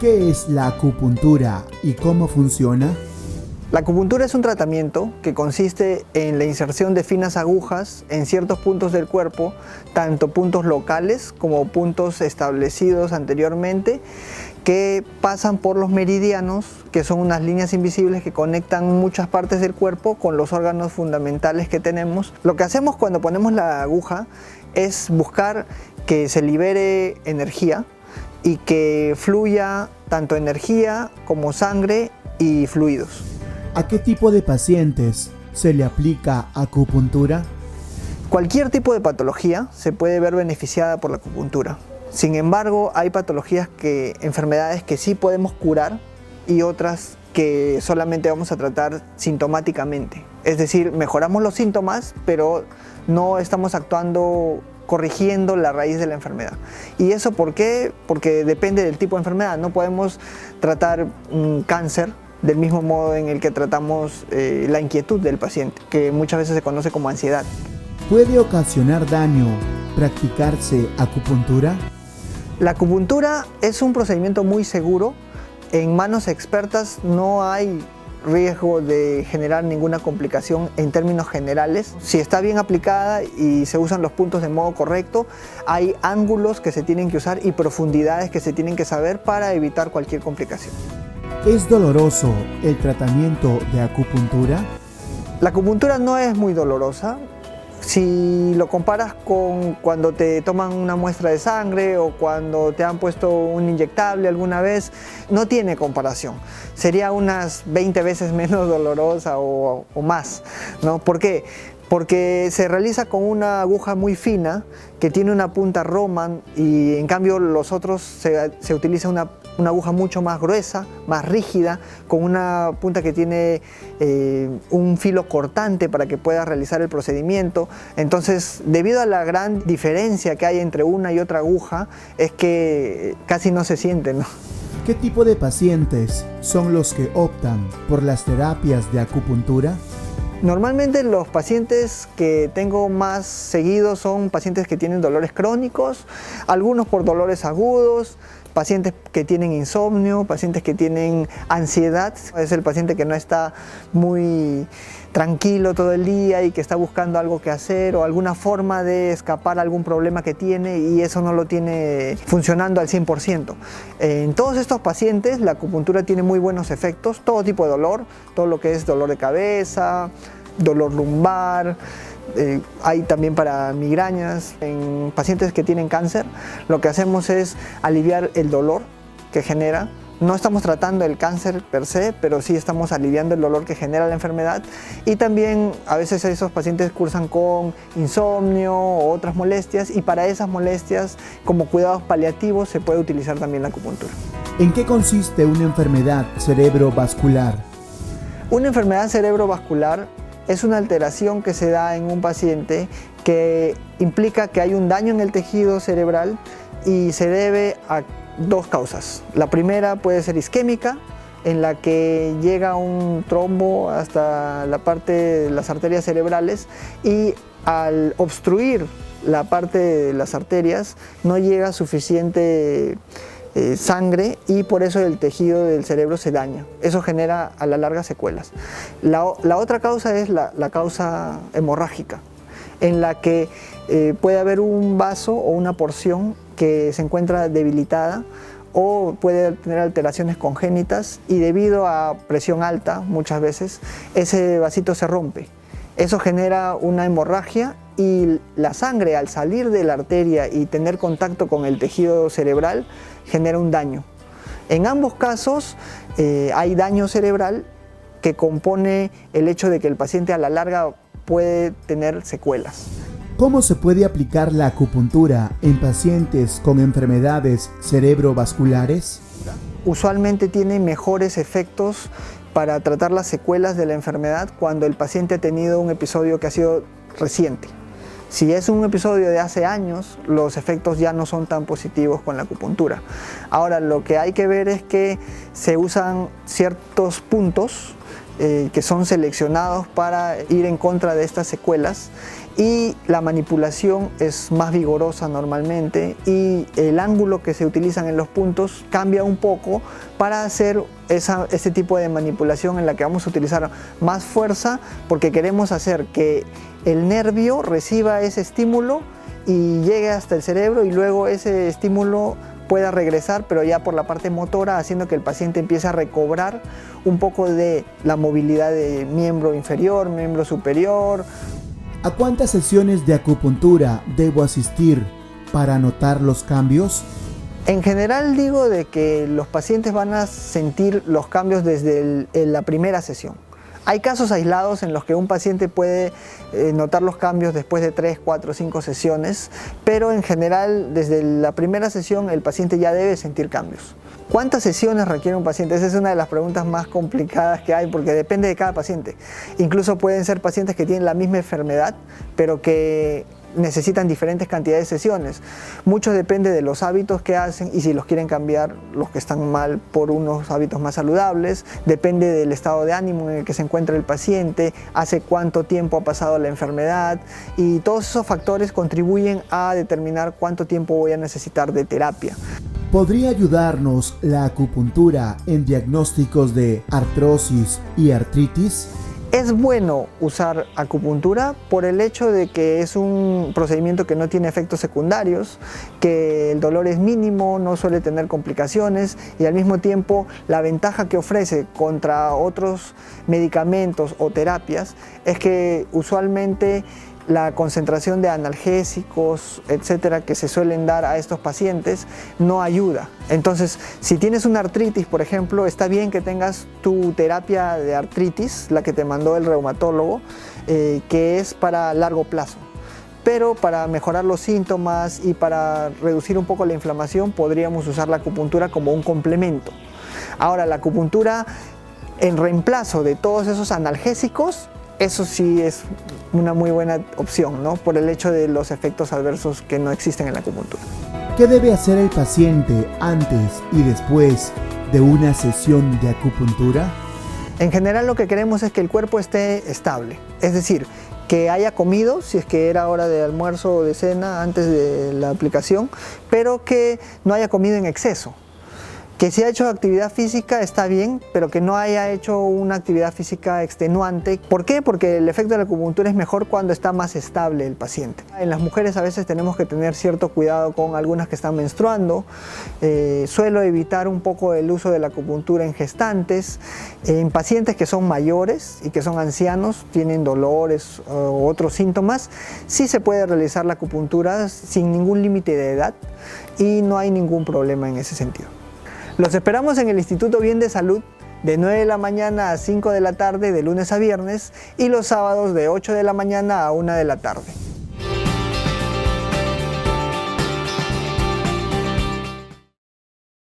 ¿Qué es la acupuntura y cómo funciona? La acupuntura es un tratamiento que consiste en la inserción de finas agujas en ciertos puntos del cuerpo, tanto puntos locales como puntos establecidos anteriormente, que pasan por los meridianos, que son unas líneas invisibles que conectan muchas partes del cuerpo con los órganos fundamentales que tenemos. Lo que hacemos cuando ponemos la aguja es buscar que se libere energía y que fluya tanto energía como sangre y fluidos. ¿A qué tipo de pacientes se le aplica acupuntura? Cualquier tipo de patología se puede ver beneficiada por la acupuntura. Sin embargo, hay patologías que, enfermedades que sí podemos curar y otras que solamente vamos a tratar sintomáticamente. Es decir, mejoramos los síntomas, pero no estamos actuando corrigiendo la raíz de la enfermedad. ¿Y eso por qué? Porque depende del tipo de enfermedad. No podemos tratar un cáncer del mismo modo en el que tratamos eh, la inquietud del paciente, que muchas veces se conoce como ansiedad. ¿Puede ocasionar daño practicarse acupuntura? La acupuntura es un procedimiento muy seguro. En manos expertas no hay riesgo de generar ninguna complicación en términos generales. Si está bien aplicada y se usan los puntos de modo correcto, hay ángulos que se tienen que usar y profundidades que se tienen que saber para evitar cualquier complicación. ¿Es doloroso el tratamiento de acupuntura? La acupuntura no es muy dolorosa. Si lo comparas con cuando te toman una muestra de sangre o cuando te han puesto un inyectable alguna vez, no tiene comparación. Sería unas 20 veces menos dolorosa o, más. ¿no? ¿Por qué? porque se realiza con una aguja muy fina que tiene una punta Roman y en cambio los otros se utiliza una una aguja mucho más gruesa, más rígida, con una punta que tiene eh, un filo cortante para que pueda realizar el procedimiento. Entonces, debido a la gran diferencia que hay entre una y otra aguja, es que casi no se siente. ¿no? ¿Qué tipo de pacientes son los que optan por las terapias de acupuntura? Normalmente los pacientes que tengo más seguidos son pacientes que tienen dolores crónicos, algunos por dolores agudos, pacientes que tienen insomnio, pacientes que tienen ansiedad, es el paciente que no está muy tranquilo todo el día y que está buscando algo que hacer o alguna forma de escapar a algún problema que tiene y eso no lo tiene funcionando al 100%. En todos estos pacientes la acupuntura tiene muy buenos efectos, todo tipo de dolor, todo lo que es dolor de cabeza, dolor lumbar, eh, hay también para migrañas. En pacientes que tienen cáncer, lo que hacemos es aliviar el dolor que genera. No estamos tratando el cáncer per se, pero sí estamos aliviando el dolor que genera la enfermedad. Y también a veces esos pacientes cursan con insomnio o otras molestias y para esas molestias como cuidados paliativos se puede utilizar también la acupuntura. ¿En qué consiste una enfermedad cerebrovascular? Una enfermedad cerebrovascular es una alteración que se da en un paciente que implica que hay un daño en el tejido cerebral y se debe a dos causas. La primera puede ser isquémica, en la que llega un trombo hasta la parte de las arterias cerebrales y al obstruir la parte de las arterias no llega suficiente eh, sangre y por eso el tejido del cerebro se daña. Eso genera a la larga secuelas. La, otra causa es la, causa hemorrágica, en la que eh, puede haber un vaso o una porción que se encuentra debilitada o puede tener alteraciones congénitas y debido a presión alta muchas veces ese vasito se rompe. Eso genera una hemorragia y la sangre al salir de la arteria y tener contacto con el tejido cerebral genera un daño. En ambos casos eh, hay daño cerebral que compone el hecho de que el paciente a la larga puede tener secuelas. ¿Cómo se puede aplicar la acupuntura en pacientes con enfermedades cerebrovasculares? Usualmente tiene mejores efectos para tratar las secuelas de la enfermedad cuando el paciente ha tenido un episodio que ha sido reciente. Si es un episodio de hace años, los efectos ya no son tan positivos con la acupuntura. Ahora, lo que hay que ver es que se usan ciertos puntos eh, que son seleccionados para ir en contra de estas secuelas. Y la manipulación es más vigorosa normalmente y el ángulo que se utilizan en los puntos cambia un poco para hacer esa, ese tipo de manipulación en la que vamos a utilizar más fuerza porque queremos hacer que el nervio reciba ese estímulo y llegue hasta el cerebro y luego ese estímulo pueda regresar, pero ya por la parte motora, haciendo que el paciente empiece a recobrar un poco de la movilidad de miembro inferior, miembro superior, ¿A cuántas sesiones de acupuntura debo asistir para notar los cambios? En general digo de que los pacientes van a sentir los cambios desde la primera sesión. Hay casos aislados en los que un paciente puede eh, notar los cambios después de 3, 4, 5 sesiones, pero en general desde la primera sesión el paciente ya debe sentir cambios. ¿Cuántas sesiones requiere un paciente? Esa es una de las preguntas más complicadas que hay porque depende de cada paciente. Incluso pueden ser pacientes que tienen la misma enfermedad, pero que necesitan diferentes cantidades de sesiones. Mucho depende de los hábitos que hacen y si los quieren cambiar los que están mal por unos hábitos más saludables. Depende del estado de ánimo en el que se encuentra el paciente, hace cuánto tiempo ha pasado la enfermedad y todos esos factores contribuyen a determinar cuánto tiempo voy a necesitar de terapia. ¿Podría ayudarnos la acupuntura en diagnósticos de artrosis y artritis? Es bueno usar acupuntura por el hecho de que es un procedimiento que no tiene efectos secundarios, que el dolor es mínimo, no suele tener complicaciones y al mismo tiempo la ventaja que ofrece contra otros medicamentos o terapias es que usualmente la concentración de analgésicos, etcétera, que se suelen dar a estos pacientes no ayuda. Entonces, si tienes una artritis, por ejemplo, está bien que tengas tu terapia de artritis, la que te mandó el reumatólogo, eh, que es para largo plazo. Pero para mejorar los síntomas y para reducir un poco la inflamación, podríamos usar la acupuntura como un complemento. Ahora, la acupuntura en reemplazo de todos esos analgésicos eso sí es una muy buena opción, ¿no? Por el hecho de los efectos adversos que no existen en la acupuntura. ¿Qué debe hacer el paciente antes y después de una sesión de acupuntura? En general lo que queremos es que el cuerpo esté estable, es decir, que haya comido, si es que era hora de almuerzo o de cena antes de la aplicación, pero que no haya comido en exceso. Que si ha hecho actividad física está bien, pero que no haya hecho una actividad física extenuante. ¿Por qué? Porque el efecto de la acupuntura es mejor cuando está más estable el paciente. En las mujeres a veces tenemos que tener cierto cuidado con algunas que están menstruando. Eh, suelo evitar un poco el uso de la acupuntura en gestantes. En pacientes que son mayores y que son ancianos, tienen dolores u otros síntomas, sí se puede realizar la acupuntura sin ningún límite de edad y no hay ningún problema en ese sentido. Los esperamos en el Instituto Bien de Salud de 9 de la mañana a 5 de la tarde de lunes a viernes y los sábados de 8 de la mañana a 1 de la tarde.